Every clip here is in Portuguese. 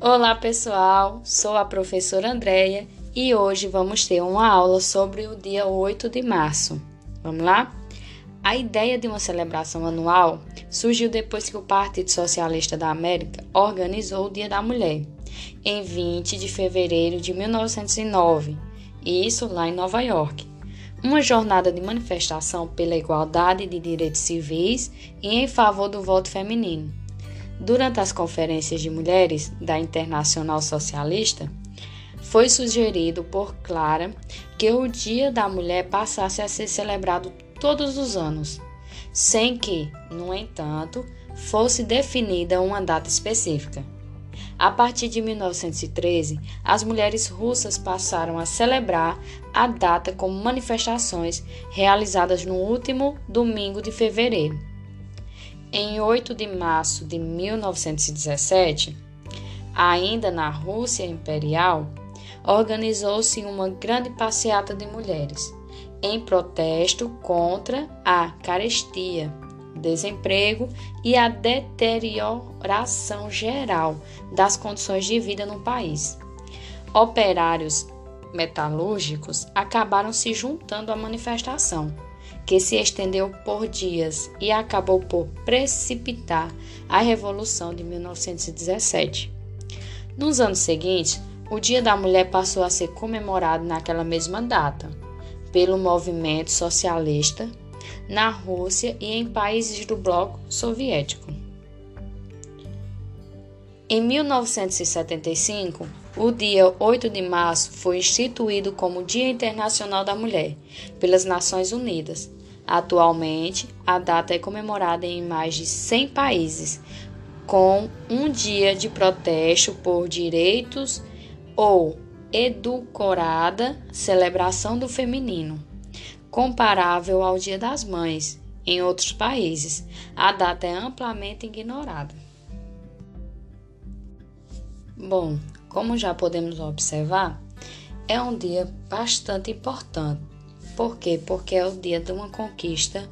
Olá pessoal, sou a professora Andréia e hoje vamos ter uma aula sobre o dia 8 de março. Vamos lá? A ideia de uma celebração anual surgiu depois que o Partido Socialista da América organizou o Dia da Mulher, em 20 de fevereiro de 1909, e isso lá em Nova York. Uma jornada de manifestação pela igualdade de direitos civis e em favor do voto feminino. Durante as conferências de mulheres da Internacional Socialista, foi sugerido por Clara que o Dia da Mulher passasse a ser celebrado todos os anos, sem que, no entanto, fosse definida uma data específica. A partir de 1913, as mulheres russas passaram a celebrar a data com manifestações realizadas no último domingo de fevereiro. Em 8 de março de 1917, ainda na Rússia Imperial, organizou-se uma grande passeata de mulheres em protesto contra a carestia, desemprego e a deterioração geral das condições de vida no país. Operários metalúrgicos acabaram se juntando à manifestação que se estendeu por dias e acabou por precipitar a Revolução de 1917. Nos anos seguintes, o Dia da Mulher passou a ser comemorado naquela mesma data pelo movimento socialista na Rússia e em países do bloco soviético. Em 1975, o dia 8 de março foi instituído como Dia Internacional da Mulher pelas Nações Unidas Atualmente, a data é comemorada em mais de 100 países, com um dia de protesto por direitos ou edulcorada celebração do feminino, comparável ao Dia das Mães. Em outros países, a data é amplamente ignorada. Bom, como já podemos observar, é um dia bastante importante por quê? Porque é o dia de uma conquista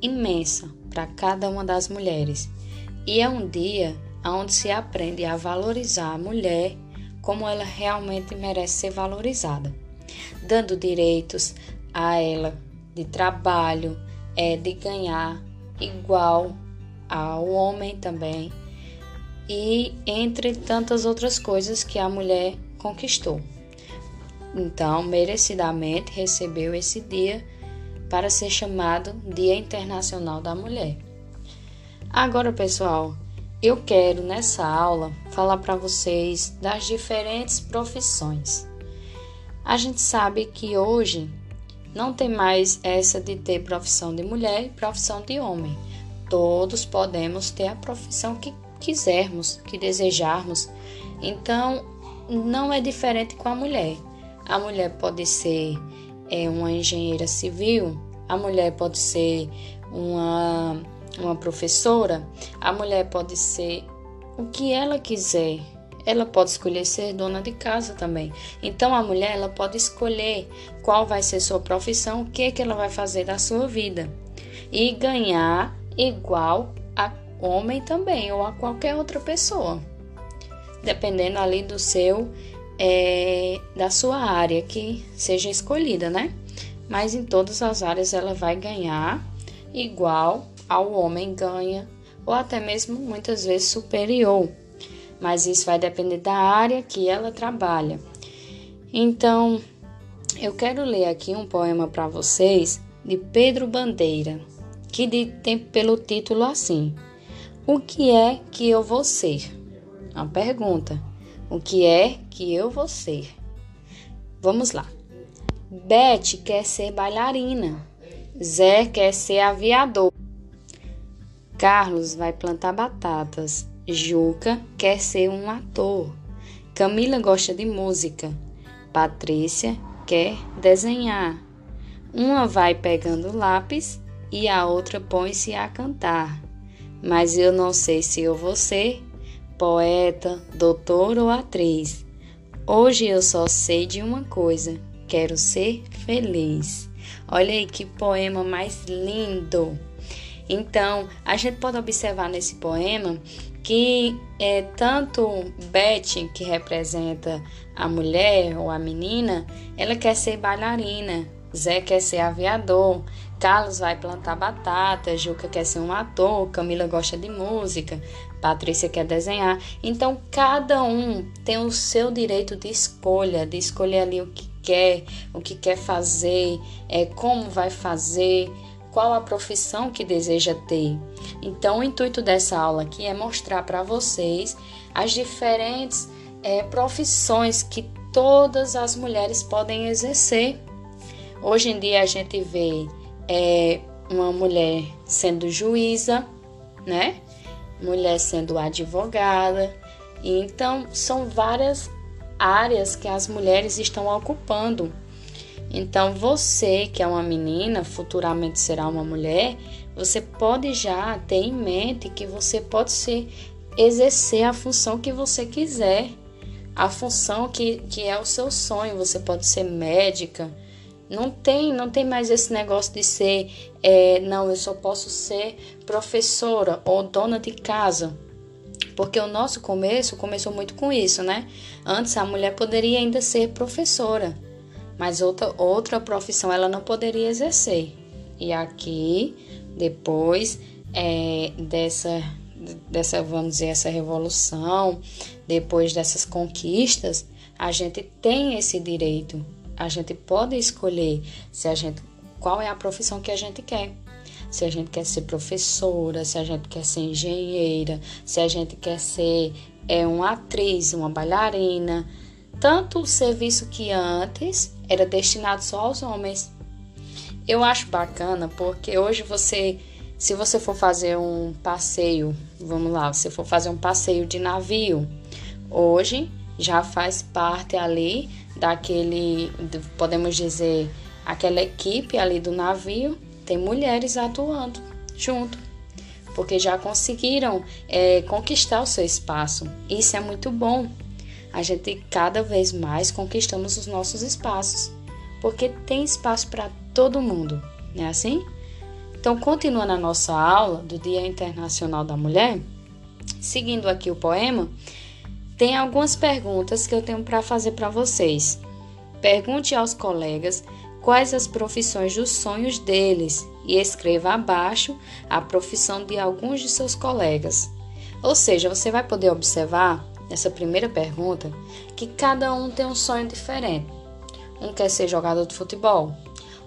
imensa para cada uma das mulheres. E é um dia onde se aprende a valorizar a mulher como ela realmente merece ser valorizada, dando direitos a ela de trabalho, é, de ganhar igual ao homem também, e entre tantas outras coisas que a mulher conquistou. Então, merecidamente recebeu esse dia para ser chamado Dia Internacional da Mulher. Agora, pessoal, eu quero nessa aula falar para vocês das diferentes profissões. A gente sabe que hoje não tem mais essa de ter profissão de mulher e profissão de homem. Todos podemos ter a profissão que quisermos, que desejarmos. Então, não é diferente com a mulher. A mulher pode ser é, uma engenheira civil, a mulher pode ser uma, uma professora, a mulher pode ser o que ela quiser. Ela pode escolher ser dona de casa também. Então a mulher ela pode escolher qual vai ser sua profissão, o que é que ela vai fazer da sua vida e ganhar igual homem também ou a qualquer outra pessoa, dependendo ali do seu é, da sua área que seja escolhida, né? Mas em todas as áreas ela vai ganhar igual ao homem ganha, ou até mesmo muitas vezes superior. Mas isso vai depender da área que ela trabalha. Então, eu quero ler aqui um poema para vocês de Pedro Bandeira, que tem pelo título assim: O que é que eu vou ser? Uma pergunta. O que é que eu vou ser? Vamos lá. Beth quer ser bailarina. Zé quer ser aviador. Carlos vai plantar batatas. Juca quer ser um ator. Camila gosta de música. Patrícia quer desenhar. Uma vai pegando lápis e a outra põe-se a cantar. Mas eu não sei se eu vou ser poeta, doutor ou atriz. Hoje eu só sei de uma coisa: quero ser feliz. Olha aí que poema mais lindo! Então, a gente pode observar nesse poema que é, tanto Beth, que representa a mulher ou a menina, ela quer ser bailarina, Zé quer ser aviador, Carlos vai plantar batata, Juca quer ser um ator, Camila gosta de música, Patrícia quer desenhar. Então, cada um tem o seu direito de escolha, de escolher ali o que quer, o que quer fazer, é, como vai fazer, qual a profissão que deseja ter. Então, o intuito dessa aula aqui é mostrar para vocês as diferentes é, profissões que todas as mulheres podem exercer. Hoje em dia a gente vê é, uma mulher sendo juíza, né? Mulher sendo advogada. Então, são várias áreas que as mulheres estão ocupando. Então, você que é uma menina, futuramente será uma mulher, você pode já ter em mente que você pode ser, exercer a função que você quiser, a função que, que é o seu sonho. Você pode ser médica. Não tem, não tem mais esse negócio de ser, é, não, eu só posso ser professora ou dona de casa. Porque o nosso começo começou muito com isso, né? Antes a mulher poderia ainda ser professora mas outra, outra profissão ela não poderia exercer. E aqui, depois é, dessa, dessa, vamos dizer, essa revolução, depois dessas conquistas, a gente tem esse direito. A gente pode escolher se a gente qual é a profissão que a gente quer. Se a gente quer ser professora, se a gente quer ser engenheira, se a gente quer ser é, uma atriz, uma bailarina, tanto o serviço que antes era destinado só aos homens. Eu acho bacana porque hoje você, se você for fazer um passeio, vamos lá, se for fazer um passeio de navio, hoje já faz parte ali daquele, podemos dizer, aquela equipe ali do navio, tem mulheres atuando junto, porque já conseguiram é, conquistar o seu espaço. Isso é muito bom a gente cada vez mais conquistamos os nossos espaços, porque tem espaço para todo mundo, não é assim? Então, continuando a nossa aula do Dia Internacional da Mulher, seguindo aqui o poema, tem algumas perguntas que eu tenho para fazer para vocês. Pergunte aos colegas quais as profissões dos sonhos deles e escreva abaixo a profissão de alguns de seus colegas. Ou seja, você vai poder observar nessa primeira pergunta que cada um tem um sonho diferente. Um quer ser jogador de futebol,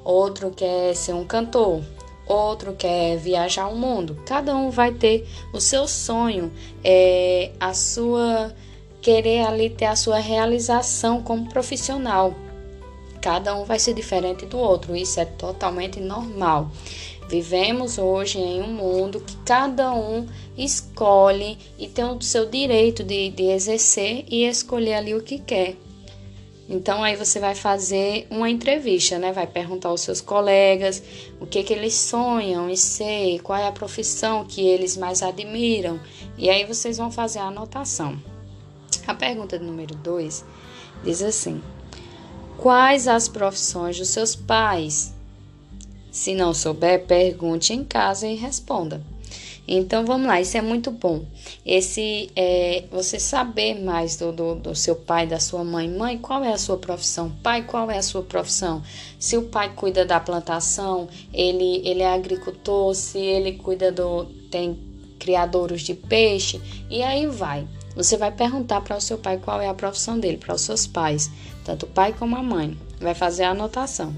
outro quer ser um cantor, outro quer viajar o mundo. Cada um vai ter o seu sonho, é, a sua querer ali ter a sua realização como profissional. Cada um vai ser diferente do outro, isso é totalmente normal. Vivemos hoje em um mundo que cada um escolhe e tem o seu direito de, de exercer e escolher ali o que quer. Então aí você vai fazer uma entrevista, né? Vai perguntar aos seus colegas o que que eles sonham e ser, qual é a profissão que eles mais admiram. E aí vocês vão fazer a anotação. A pergunta número 2 diz assim: Quais as profissões dos seus pais? Se não souber, pergunte em casa e responda. Então vamos lá, isso é muito bom. Esse é você saber mais do, do, do, seu pai, da sua mãe. Mãe, qual é a sua profissão? Pai, qual é a sua profissão? Se o pai cuida da plantação, ele, ele é agricultor, se ele cuida do. tem criadouros de peixe, e aí vai. Você vai perguntar para o seu pai qual é a profissão dele, para os seus pais, tanto o pai como a mãe. Vai fazer a anotação.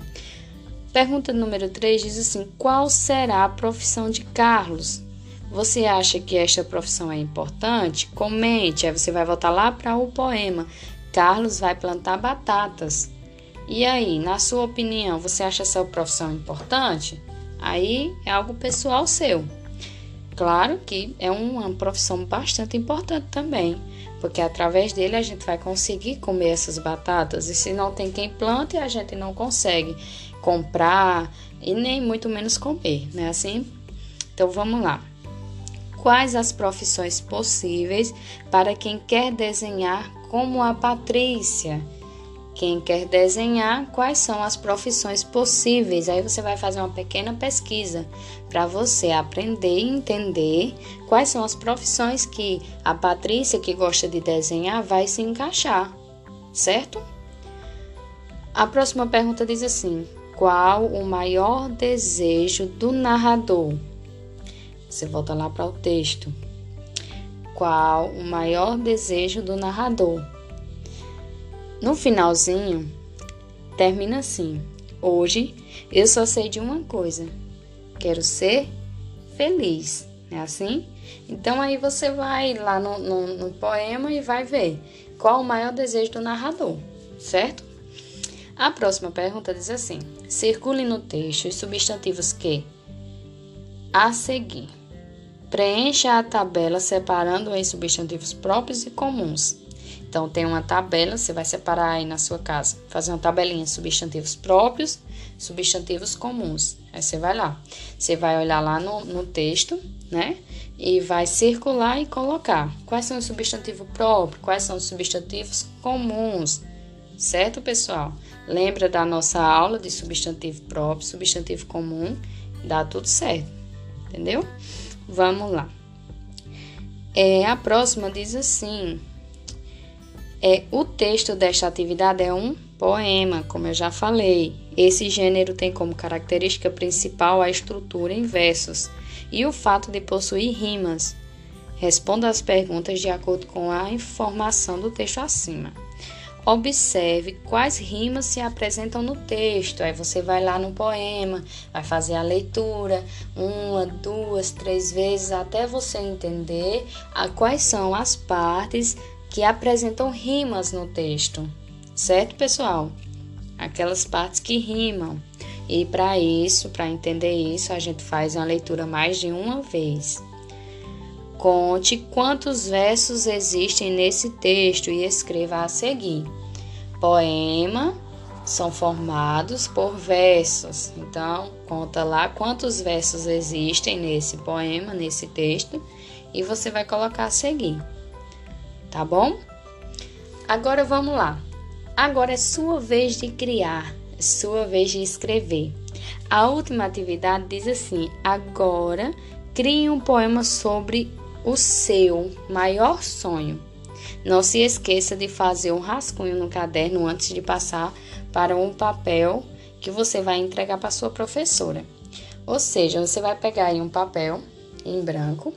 Pergunta número 3 diz assim: Qual será a profissão de Carlos? Você acha que esta profissão é importante? Comente, aí você vai voltar lá para o poema. Carlos vai plantar batatas. E aí, na sua opinião, você acha essa profissão importante? Aí é algo pessoal seu. Claro que é uma profissão bastante importante também, porque através dele a gente vai conseguir comer essas batatas. E se não tem quem plante, a gente não consegue comprar e nem muito menos comer, né? Assim, então vamos lá. Quais as profissões possíveis para quem quer desenhar como a Patrícia, Quem quer desenhar, quais são as profissões possíveis? Aí você vai fazer uma pequena pesquisa para você aprender e entender quais são as profissões que a Patrícia, que gosta de desenhar, vai se encaixar, certo? A próxima pergunta diz assim: Qual o maior desejo do narrador? Você volta lá para o texto. Qual o maior desejo do narrador? No finalzinho, termina assim: Hoje eu só sei de uma coisa. Quero ser feliz. É assim? Então aí você vai lá no, no, no poema e vai ver qual o maior desejo do narrador, certo? A próxima pergunta diz assim: circule no texto os substantivos que a seguir. Preencha a tabela separando em substantivos próprios e comuns. Então, tem uma tabela, você vai separar aí na sua casa, fazer uma tabelinha substantivos próprios, substantivos comuns. Aí você vai lá, você vai olhar lá no, no texto, né? E vai circular e colocar quais são os substantivos próprios, quais são os substantivos comuns, certo, pessoal? Lembra da nossa aula de substantivo próprio, substantivo comum, dá tudo certo, entendeu? Vamos lá. É, a próxima diz assim: é, o texto desta atividade é um poema, como eu já falei. Esse gênero tem como característica principal a estrutura em versos e o fato de possuir rimas. Responda as perguntas de acordo com a informação do texto acima. Observe quais rimas se apresentam no texto. Aí você vai lá no poema, vai fazer a leitura uma, duas, três vezes até você entender a quais são as partes que apresentam rimas no texto, certo, pessoal? Aquelas partes que rimam. E para isso, para entender isso, a gente faz uma leitura mais de uma vez. Conte quantos versos existem nesse texto e escreva a seguir. Poema são formados por versos. Então, conta lá quantos versos existem nesse poema, nesse texto, e você vai colocar a seguir tá bom? Agora vamos lá. Agora é sua vez de criar, é sua vez de escrever. A última atividade diz assim: agora crie um poema sobre o seu maior sonho. Não se esqueça de fazer um rascunho no caderno antes de passar para um papel que você vai entregar para sua professora. Ou seja, você vai pegar um papel em branco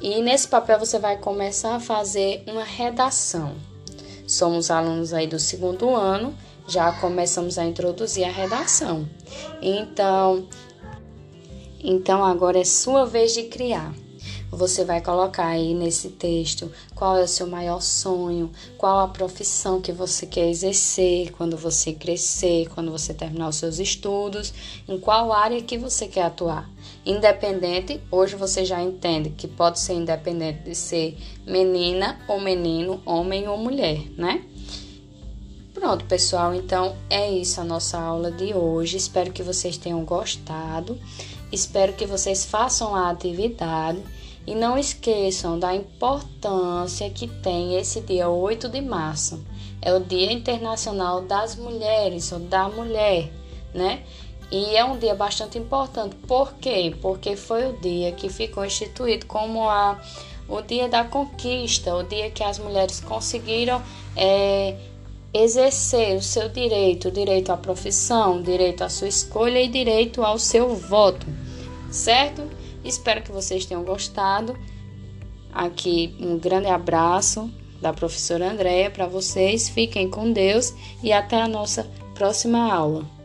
e nesse papel você vai começar a fazer uma redação. Somos alunos aí do segundo ano, já começamos a introduzir a redação. Então, então agora é sua vez de criar. Você vai colocar aí nesse texto qual é o seu maior sonho, qual a profissão que você quer exercer quando você crescer, quando você terminar os seus estudos, em qual área que você quer atuar. Independente, hoje você já entende que pode ser independente de ser menina ou menino, homem ou mulher, né? Pronto, pessoal, então é isso a nossa aula de hoje. Espero que vocês tenham gostado. Espero que vocês façam a atividade e não esqueçam da importância que tem esse dia 8 de março. É o Dia Internacional das Mulheres, ou da Mulher, né? E é um dia bastante importante. Por quê? Porque foi o dia que ficou instituído como a, o dia da conquista, o dia que as mulheres conseguiram é, exercer o seu direito, o direito à profissão, o direito à sua escolha e direito ao seu voto, certo? Espero que vocês tenham gostado. Aqui um grande abraço da professora Andréia para vocês. Fiquem com Deus e até a nossa próxima aula.